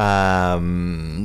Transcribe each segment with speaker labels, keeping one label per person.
Speaker 1: a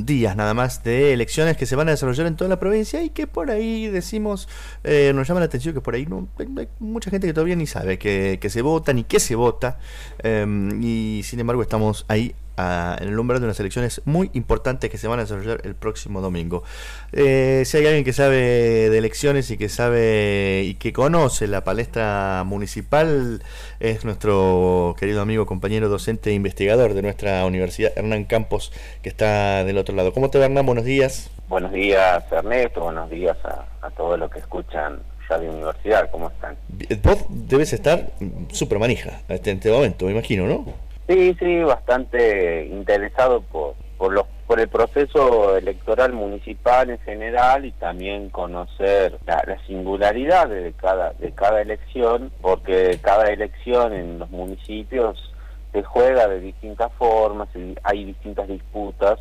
Speaker 1: días nada más de elecciones que se van a desarrollar en toda la provincia y que por ahí decimos, eh, nos llama la atención que por ahí no hay mucha gente que todavía ni sabe que, se vota ni qué se vota em, y sin embargo estamos ahí en el umbral de unas elecciones muy importantes que se van a desarrollar el próximo domingo. Eh, si hay alguien que sabe de elecciones y que sabe y que conoce la palestra municipal, es nuestro querido amigo, compañero docente e investigador de nuestra universidad, Hernán Campos, que está del otro lado. ¿Cómo te va, Hernán? Buenos días.
Speaker 2: Buenos días, Ernesto. Buenos días a, a todos los que escuchan ya de universidad. ¿Cómo están?
Speaker 1: Vos debes estar súper manija en este momento, me imagino, ¿no?
Speaker 2: Sí, sí, bastante interesado por, por, los, por el proceso electoral municipal en general y también conocer la, la singularidad de cada, de cada elección, porque cada elección en los municipios se juega de distintas formas y hay distintas disputas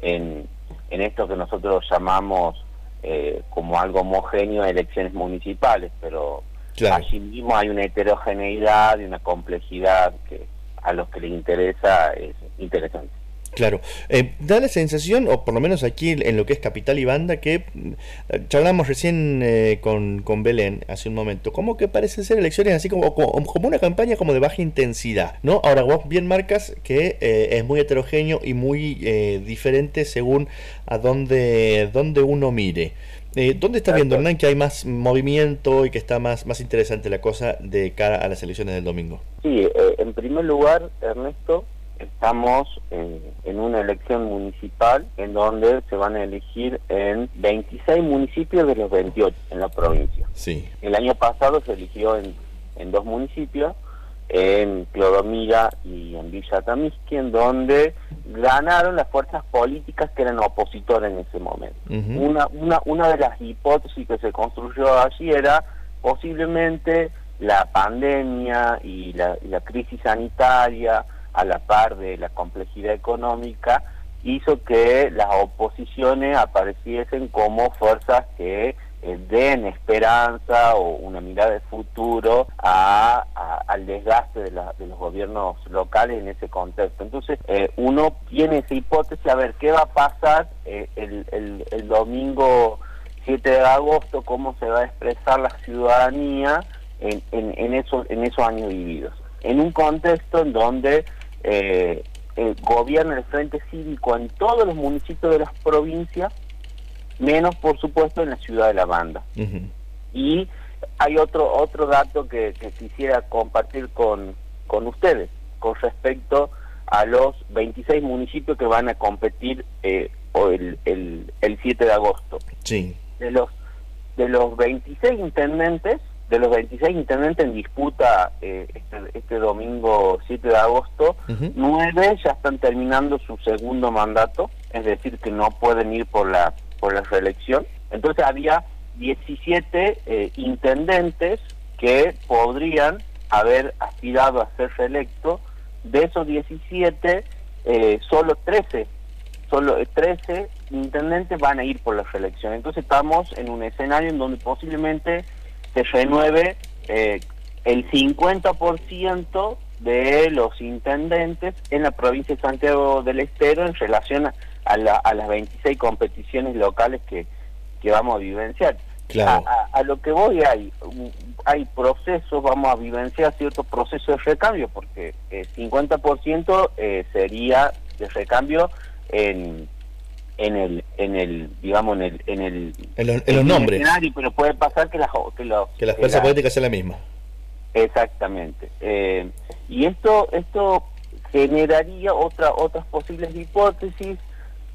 Speaker 2: en, en esto que nosotros llamamos eh, como algo homogéneo de elecciones municipales, pero allí mismo hay una heterogeneidad y una complejidad que a los que les interesa es interesante.
Speaker 1: Claro, eh, da la sensación, o por lo menos aquí en lo que es Capital y Banda, que eh, charlamos recién eh, con, con, Belén hace un momento, como que parece ser elecciones así como, como, una campaña como de baja intensidad, ¿no? Ahora vos bien marcas que es muy heterogéneo y muy diferente según a dónde uno mire. ¿Dónde está viendo, Hernán, que hay más movimiento y que está más, más interesante la cosa de cara a las elecciones del domingo?
Speaker 2: Sí, en primer lugar, Ernesto, estamos en, una elección municipal en donde se van a elegir en 26 municipios de los 28 en la provincia.
Speaker 1: Sí.
Speaker 2: El año pasado se eligió en, en dos municipios, en Clodomira y en Villa Tamisqui, en donde ganaron las fuerzas políticas que eran opositoras en ese momento. una, una, una de las hipótesis que se construyó allí era posiblemente la pandemia y la, la crisis sanitaria a la par de la complejidad económica, hizo que las oposiciones apareciesen como fuerzas que den esperanza o una mirada de futuro a, al desgaste de, los gobiernos locales en ese contexto. Entonces, eh, uno tiene esa hipótesis, a ver qué va a pasar eh, el, el, domingo 7 de agosto, cómo se va a expresar la ciudadanía en, en, en, esos, en esos años vividos. En un contexto en donde eh, eh, gobierna el Frente Cívico en todos los municipios de las provincias, menos por supuesto en la ciudad de La Banda. Y hay otro otro dato que, quisiera compartir con, con ustedes con respecto a los 26 municipios que van a competir eh, el, el, el 7 de agosto.
Speaker 1: Sí.
Speaker 2: De los de los 26 intendentes, de los 26 intendentes en disputa eh, este, este, domingo 7 de agosto, nueve ya están terminando su segundo mandato, es decir, que no pueden ir por la, la reelección. Entonces había 17 eh, intendentes que podrían haber aspirado a ser reelectos. De esos 17, eh, solo 13 solo 13 intendentes van a ir por la reelección. Entonces estamos en un escenario en donde posiblemente se renueve eh, el 50% de los intendentes en la provincia de Santiago del Estero en relación a, las 26 competiciones locales que, que vamos a vivenciar. A, lo que voy hay hay procesos, vamos a vivenciar ciertos procesos de recambio, porque el 50% eh, sería de recambio en en el en el digamos en el en el
Speaker 1: en, los nombres.
Speaker 2: pero puede pasar que las
Speaker 1: que, los, que las fuerzas políticas sean la misma
Speaker 2: exactamente. Eh, y esto esto generaría otra otras posibles hipótesis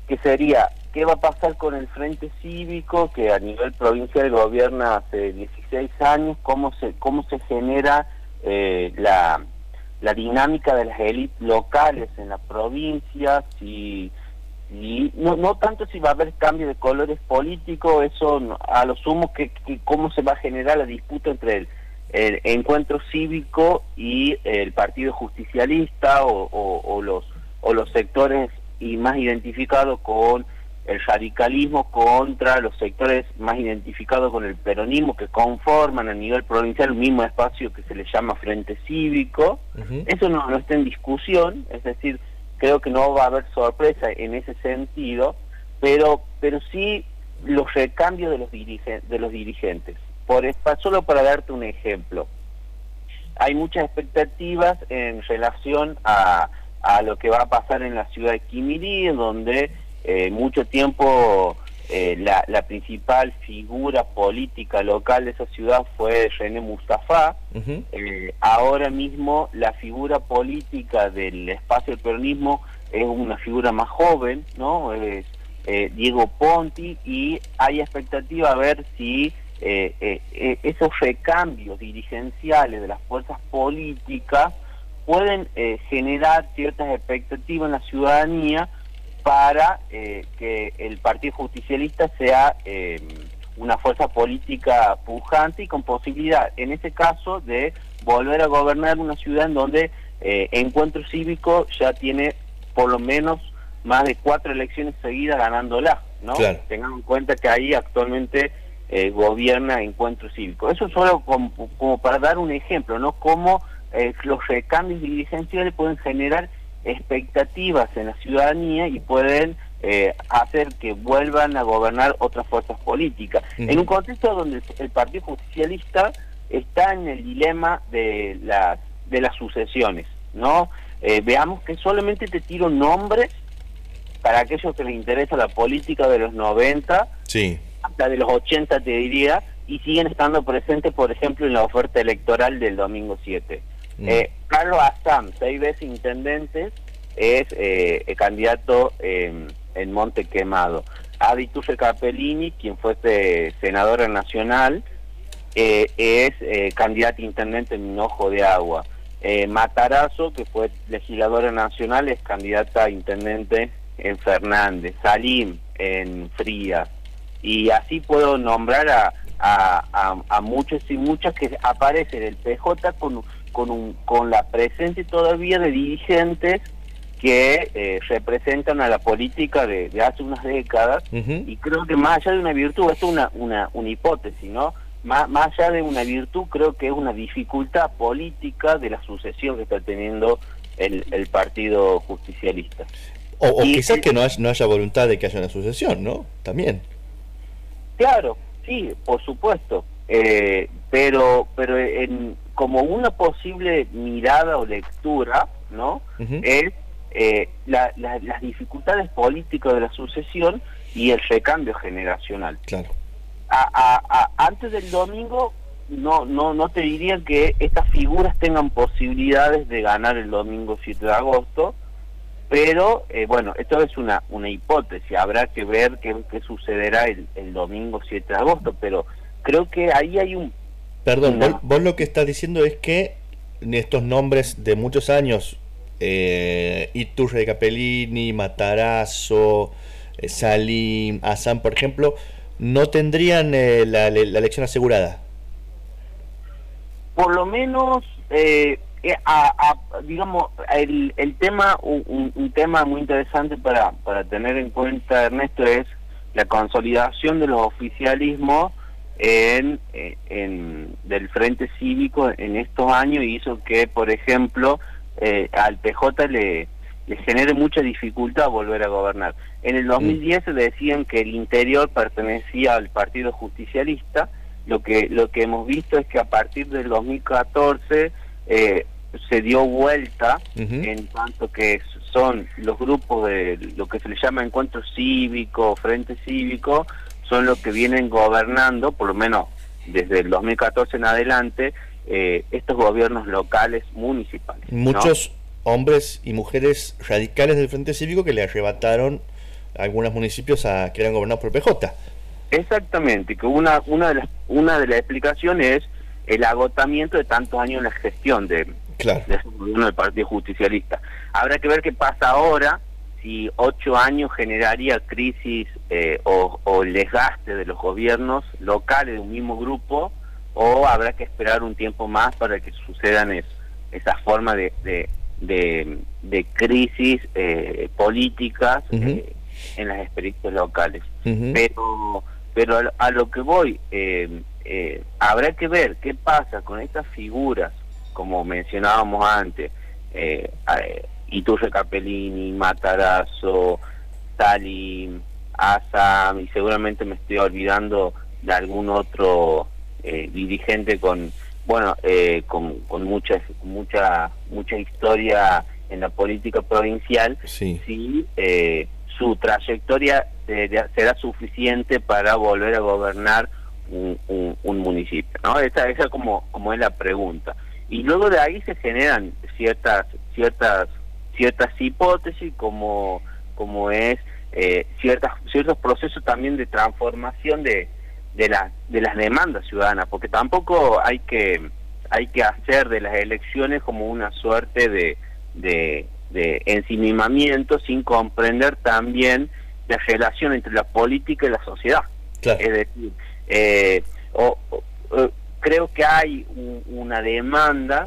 Speaker 2: que sería qué va a pasar con el frente cívico que a nivel provincial gobierna hace 16 años cómo se cómo se genera eh, la la dinámica de las élites locales en la provincia si y no, no tanto si va a haber cambio de colores políticos, eso a lo sumo que, cómo se va a generar la disputa entre el, el encuentro cívico y el partido justicialista o, los o los sectores y más identificados con el radicalismo contra los sectores más identificados con el peronismo que conforman a nivel provincial un mismo espacio que se le llama Frente Cívico. Eso no, no está en discusión, es decir, creo que no va a haber sorpresa en ese sentido, pero, pero sí los recambios de los, de los dirigentes. Por, solo para darte un ejemplo, hay muchas expectativas en relación a, a lo que va a pasar en la ciudad de Quimirí, donde eh, mucho tiempo eh, la, la, principal figura política local de esa ciudad fue René Mustafa. Eh, ahora mismo la figura política del espacio del peronismo es una figura más joven, ¿no? Es Diego Ponti y hay expectativa a ver si esos recambios dirigenciales de las fuerzas políticas pueden generar ciertas expectativas en la ciudadanía para eh, que el Partido Justicialista sea eh, una fuerza política pujante y con posibilidad, en este caso, de volver a gobernar una ciudad en donde eh, Encuentro Cívico ya tiene por lo menos más de cuatro elecciones seguidas ganándola, ¿no? Tengan en cuenta que ahí actualmente gobierna Encuentro Cívico. Eso solo como, como, para dar un ejemplo, ¿no? Cómo los recambios dirigenciales pueden generar expectativas en la ciudadanía y pueden eh, hacer que vuelvan a gobernar otras fuerzas políticas. En un contexto donde el Partido Justicialista está en el dilema de las, de las sucesiones, ¿no? Eh, veamos que solamente te tiro nombres para aquellos que les interesa la política de los 90,
Speaker 1: sí.
Speaker 2: hasta de los 80 te diría, y siguen estando presentes, por ejemplo, en la oferta electoral del domingo 7. Mm. Eh, Carlos Azam, seis veces intendente, es eh, el candidato en Monte Quemado. Adi Capellini, quien fue este senadora nacional, eh, es eh, candidato intendente en Hinojo de Agua. Matarazo, que fue legisladora nacional, es candidata a intendente en Fernández. Salim, en Frías. Y así puedo nombrar a, a, a muchos y muchas que aparecen el PJ con con, un, con la presencia todavía de dirigentes que eh, representan a la política de, hace unas décadas y creo que más allá de una virtud, esto es una, una, una hipótesis, ¿no? Más, más allá de una virtud, creo que es una dificultad política de la sucesión que está teniendo el, el Partido Justicialista.
Speaker 1: O, quizás que no haya, no haya voluntad de que haya una sucesión, ¿no? También.
Speaker 2: Claro, sí, por supuesto. Eh, pero pero en, como una posible mirada o lectura, ¿no? Es eh, las dificultades políticas de la sucesión y el recambio generacional.
Speaker 1: Claro.
Speaker 2: antes del domingo no no no te diría que estas figuras tengan posibilidades de ganar el domingo 7 de agosto, pero eh, bueno, esto es una una hipótesis, habrá que ver qué, qué sucederá el, el domingo 7 de agosto, pero creo que ahí hay un
Speaker 1: Perdón, vos, lo que estás diciendo es que estos nombres de muchos años, eh, Iturre Capellini, Matarazzo, eh, Salim, Hassan, por ejemplo, no tendrían eh, la, elección asegurada.
Speaker 2: Por lo menos, eh, digamos, el, el tema, un, un, tema muy interesante para, para tener en cuenta, Ernesto, es la consolidación de los oficialismos en, en, del Frente Cívico en estos años hizo que, por ejemplo, eh, al PJ le, le genere mucha dificultad volver a gobernar. En el 2010 se decían que el interior pertenecía al Partido Justicialista, lo que, lo que hemos visto es que a partir del 2014 eh, se dio vuelta en tanto que son los grupos de lo que se le llama encuentro cívico, frente cívico, son los que vienen gobernando, por lo menos desde el 2014 en adelante, eh, estos gobiernos locales municipales.
Speaker 1: Muchos hombres y mujeres radicales del Frente Cívico que le arrebataron algunos municipios a que eran gobernados por PJ.
Speaker 2: Exactamente, que una, una, de las, una de las explicaciones es el agotamiento de tantos años en la gestión de,
Speaker 1: claro.
Speaker 2: de gobierno del Partido Justicialista. Habrá que ver qué pasa ahora, si ocho años generaría crisis eh, o, o, desgaste de los gobiernos locales de un mismo grupo o habrá que esperar un tiempo más para que sucedan es, esa forma de, de, crisis eh, políticas eh, en las experiencias locales. Pero pero a, lo que voy, habrá que ver qué pasa con estas figuras, como mencionábamos antes, Iturre Capellini, Matarazo, Salim, Asam, y seguramente me estoy olvidando de algún otro eh, dirigente con, bueno, eh, con, con mucha, mucha, mucha historia en la política provincial,
Speaker 1: sí.
Speaker 2: si eh, su trayectoria será suficiente para volver a gobernar un, municipio. ¿no? Esa, esa como, como es la pregunta. Y luego de ahí se generan ciertas, ciertas, ciertas hipótesis como, como es eh, ciertas, ciertos procesos también de transformación de, de, la, de las demandas ciudadanas, porque tampoco hay que, hay que hacer de las elecciones como una suerte de, de, de sin comprender también la relación entre la política y la sociedad. Es decir, eh, creo que hay una demanda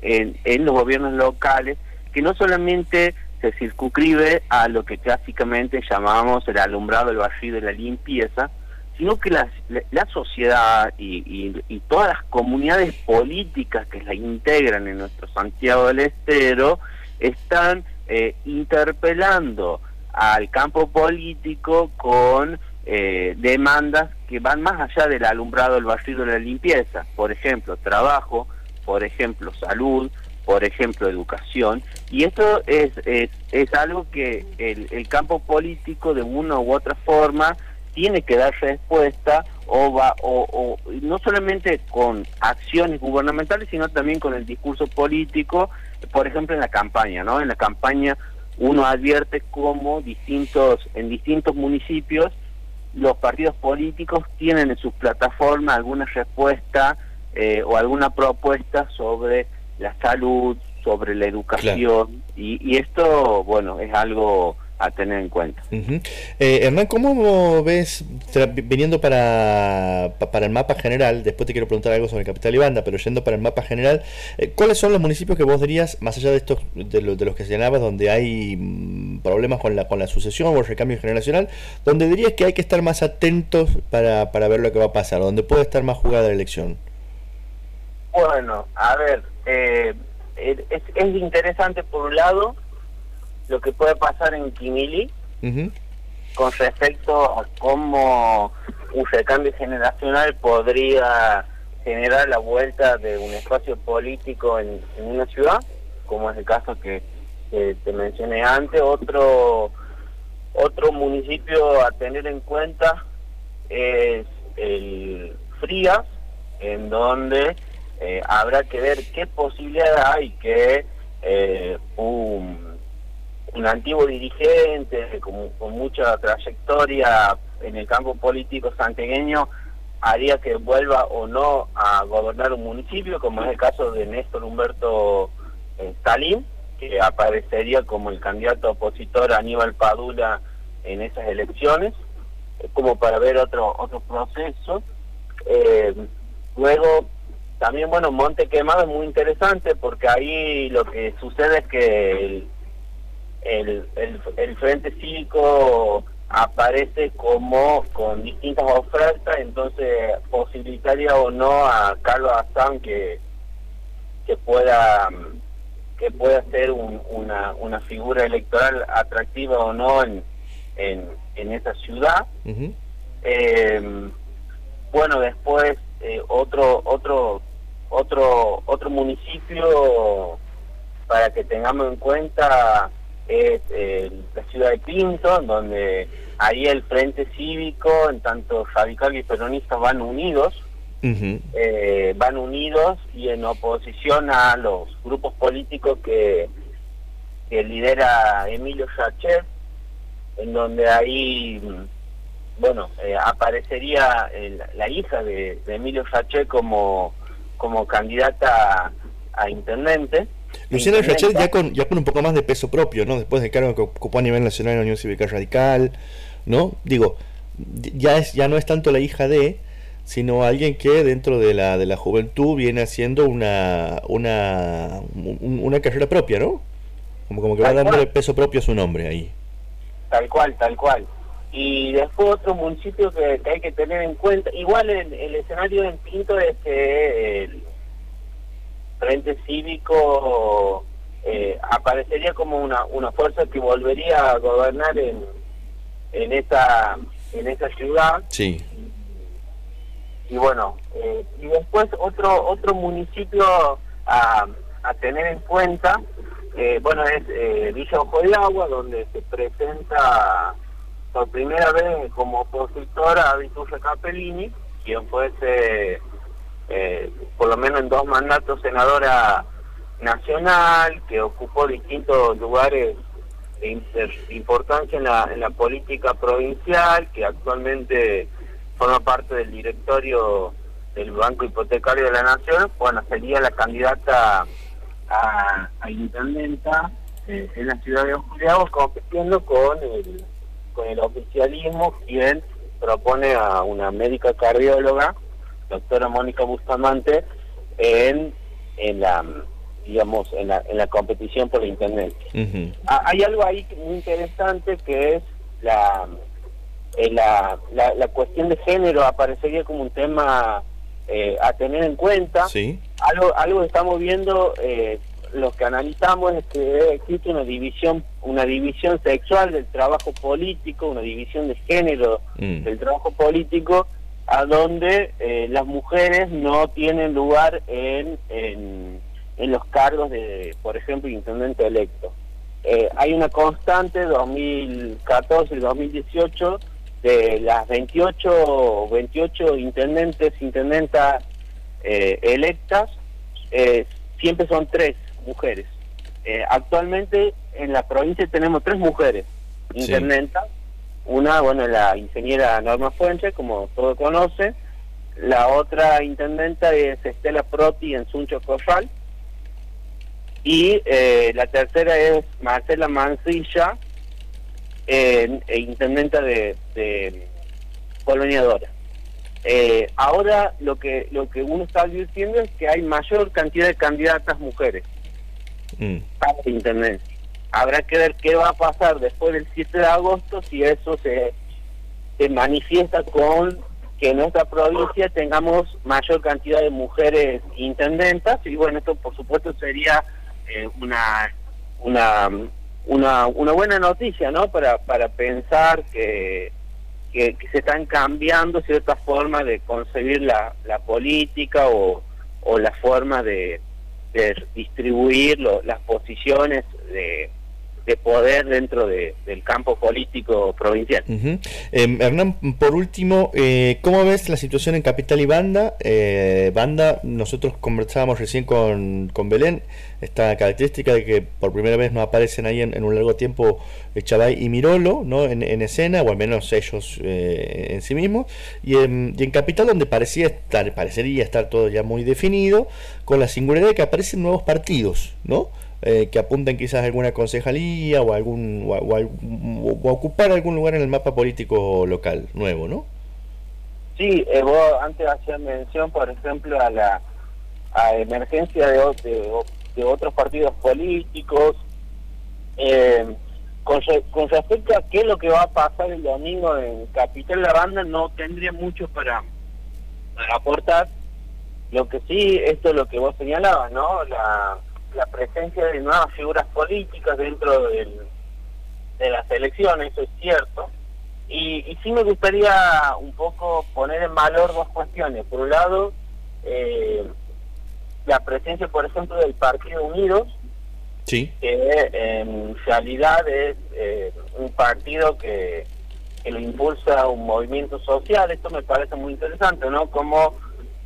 Speaker 2: en, en los gobiernos locales que no solamente se circunscribe a lo que clásicamente llamamos el alumbrado, el barrido y la limpieza, sino que la, la, sociedad y, y, todas las comunidades políticas que la integran en nuestro Santiago del Estero están eh, interpelando al campo político con eh, demandas que van más allá del alumbrado, el barrido y la limpieza. Por ejemplo, trabajo, por ejemplo, salud, por ejemplo, educación. Y esto es, es, algo que el, el campo político de una u otra forma tiene que dar respuesta o va o, no solamente con acciones gubernamentales sino también con el discurso político por ejemplo en la campaña no en la campaña uno advierte cómo distintos en distintos municipios los partidos políticos tienen en sus plataformas alguna respuesta eh, o alguna propuesta sobre la salud sobre la educación y, y esto bueno es algo a tener en cuenta.
Speaker 1: eh, Hernán, ¿cómo ves, viniendo para, para el mapa general, después te quiero preguntar algo sobre Capital y Banda, pero yendo para el mapa general, eh, ¿cuáles son los municipios que vos dirías, más allá de estos de, de los que señalabas, donde hay mm, problemas con la, con la sucesión o el recambio generacional, donde dirías que hay que estar más atentos para, para ver lo que va a pasar, donde puede estar más jugada la elección?
Speaker 2: Bueno, a ver, eh, es, es interesante por un lado, lo que puede pasar en Quimili con respecto a cómo un recambio generacional podría generar la vuelta de un espacio político en, una ciudad, como es el caso que, te mencioné antes. Otro, otro municipio a tener en cuenta es el Frías, en donde eh, habrá que ver qué posibilidad hay que eh, un un antiguo dirigente con, mucha trayectoria en el campo político santegueño haría que vuelva o no a gobernar un municipio, como es el caso de Néstor Humberto eh, Stalin, que aparecería como el candidato opositor a Aníbal Padula en esas elecciones, como para ver otro otro proceso. Eh, luego, también, bueno, Monte Quemado es muy interesante porque ahí lo que sucede es que el, el, el, Frente Cívico aparece como con distintas ofertas, entonces posibilitaría o no a Carlos Azán que, que pueda que pueda ser una, una figura electoral atractiva o no en, en, en esa ciudad. Eh, bueno, después eh, otro otro otro otro municipio para que tengamos en cuenta es eh, la ciudad de Pinto, donde ahí el Frente Cívico, en tanto radical y peronistas van unidos, eh, van unidos y en oposición a los grupos políticos que, que lidera Emilio Sachet, en donde ahí, bueno, eh, aparecería la hija de, Emilio Sachet como, como candidata a intendente.
Speaker 1: Luciana Rachel ya con, ya con un poco más de peso propio, ¿no? Después del cargo que ocupó a nivel nacional en la Unión Cívica Radical, ¿no? Digo, ya, es, ya no es tanto la hija de, sino alguien que dentro de la, de la juventud viene haciendo una, una, una carrera propia, ¿no? Como, como que va dándole peso propio a su nombre ahí.
Speaker 2: Tal cual, tal cual. Y después otro municipio que, hay que tener en cuenta, igual el, el escenario en Pinto es que el, Frente Cívico eh, aparecería como una, una fuerza que volvería a gobernar en, en esa en esa ciudad.
Speaker 1: Sí.
Speaker 2: Y bueno, eh, y después otro otro municipio a, a tener en cuenta, eh, bueno, es eh, Villa Ojo de Agua, donde se presenta por primera vez como opositora a Vittorio Capellini, quien fuese, eh, por lo menos en dos mandatos, senadora nacional, que ocupó distintos lugares de importancia en la, política provincial, que actualmente forma parte del directorio del Banco Hipotecario de la Nación, bueno, sería la candidata a, a intendenta eh, en la ciudad de Oscuriago, compitiendo con el, con el oficialismo, quien propone a una médica cardióloga, doctora Mónica Bustamante, en, en la digamos, en la, en la competición por la internet. Hay algo ahí muy interesante que es la, eh, la, la, cuestión de género, aparecería como un tema eh, a tener en cuenta.
Speaker 1: Sí.
Speaker 2: Algo, algo que estamos viendo, eh, lo que analizamos es que existe una división, una división sexual del trabajo político, una división de género mm. del trabajo político, a donde eh, las mujeres no tienen lugar en, en en los cargos de, por ejemplo, intendente electo. Eh, hay una constante 2014 y 2018 de las 28 28 intendentes intendentas eh, electas eh, siempre son tres mujeres. Actualmente en la provincia tenemos tres mujeres intendentas una bueno la ingeniera Norma Fuentes como todos conocen. La otra intendenta es Estela Proti en Suncho Corral. Y eh, la tercera es Marcela Mancilla, eh, intendenta de, de eh, ahora lo que lo que uno está diciendo es que hay mayor cantidad de candidatas mujeres mm. para intendencia. Habrá que ver qué va a pasar después del 7 de agosto si eso se, se manifiesta con que en nuestra provincia tengamos mayor cantidad de mujeres intendentas y bueno, esto por supuesto sería eh, una, una, una, una buena noticia, ¿no? Para, para pensar que, que, se están cambiando ciertas formas de concebir la, la política o, o la forma de, de distribuir las posiciones de, de poder dentro de, del campo político provincial.
Speaker 1: Em, Hernán, por último, eh, ¿cómo ves la situación en Capital y Banda? Eh, Banda, nosotros conversábamos recién con, con Belén, esta característica de que por primera vez no aparecen ahí en, un largo tiempo eh, Chavay y Mirolo ¿no? en, escena, o al menos ellos en sí mismos, y en, y en Capital donde parecía estar, parecería estar todo ya muy definido, con la singularidad de que aparecen nuevos partidos, ¿no? Eh, que apunten quizás a alguna concejalía o, algún, o, ocupar algún lugar en el mapa político local nuevo, ¿no?
Speaker 2: Sí, eh, vos antes hacías mención, por ejemplo, a la a emergencia de, otros partidos políticos. Eh, con, con, respecto a qué es lo que va a pasar el domingo en Capital La Banda, no tendría mucho para, para aportar. Lo que sí, esto es lo que vos señalabas, ¿no? La, la presencia de nuevas figuras políticas dentro del, de las elecciones, eso es cierto. Y, y sí me gustaría un poco poner en valor dos cuestiones. Por un lado, eh, la presencia, por ejemplo, del Partido Unidos,
Speaker 1: sí.
Speaker 2: que en realidad es eh, un partido que, que lo impulsa un movimiento social. Esto me parece muy interesante, ¿no? Como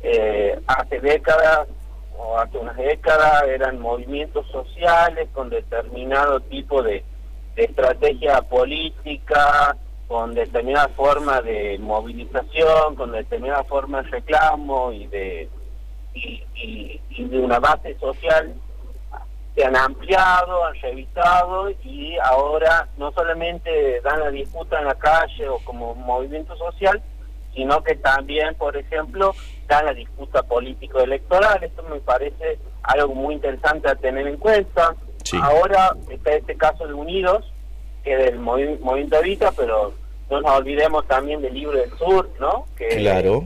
Speaker 2: eh, hace décadas hace unas décadas eran movimientos sociales con determinado tipo de, estrategia política, con determinada forma de movilización, con determinada forma de reclamo y de y, de una base social. Se han ampliado, han revisado y ahora no solamente dan la disputa en la calle o como movimiento social, sino que también, por ejemplo, la disputa político-electoral. Esto me parece algo muy interesante a tener en cuenta. Ahora está este caso de Unidos, que del movimiento Evita, pero no nos olvidemos también del Libro del Sur, ¿no? Que,
Speaker 1: claro.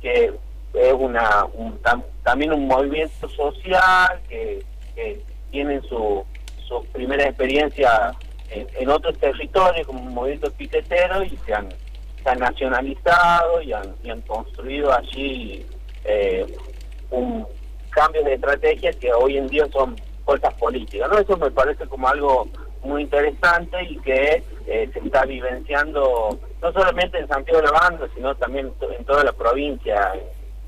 Speaker 2: Que es una también un movimiento social que, que, tienen su, su primera experiencia en, otros territorios como un movimiento piquetero y se han, nacionalizado y han, y han construido allí eh, un cambio de estrategia que hoy en día son fuerzas políticas. ¿no? Eso me parece como algo muy interesante y que eh, se está vivenciando no solamente en Santiago de la Banda, sino también en toda la provincia,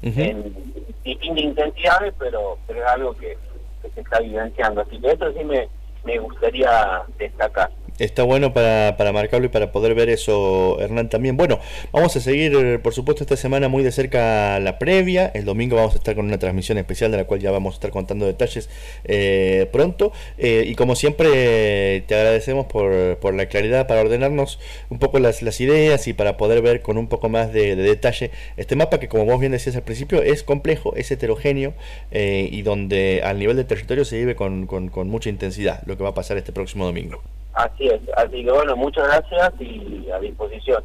Speaker 2: en distintas intensidades, pero, pero es algo que, que, se está vivenciando. Así que eso sí me, me gustaría destacar.
Speaker 1: Está bueno para, para marcarlo y para poder ver eso, Hernán, también. Bueno, vamos a seguir, por supuesto, esta semana muy de cerca la previa. El domingo vamos a estar con una transmisión especial de la cual ya vamos a estar contando detalles eh, pronto. Eh, y como siempre, te agradecemos por, por, la claridad para ordenarnos un poco las, las ideas y para poder ver con un poco más de, detalle este mapa que, como vos bien decías al principio, es complejo, es heterogéneo eh, y donde al nivel del territorio se vive con, con mucha intensidad lo que va a pasar este próximo domingo.
Speaker 2: Así es, así que bueno, muchas gracias y a disposición.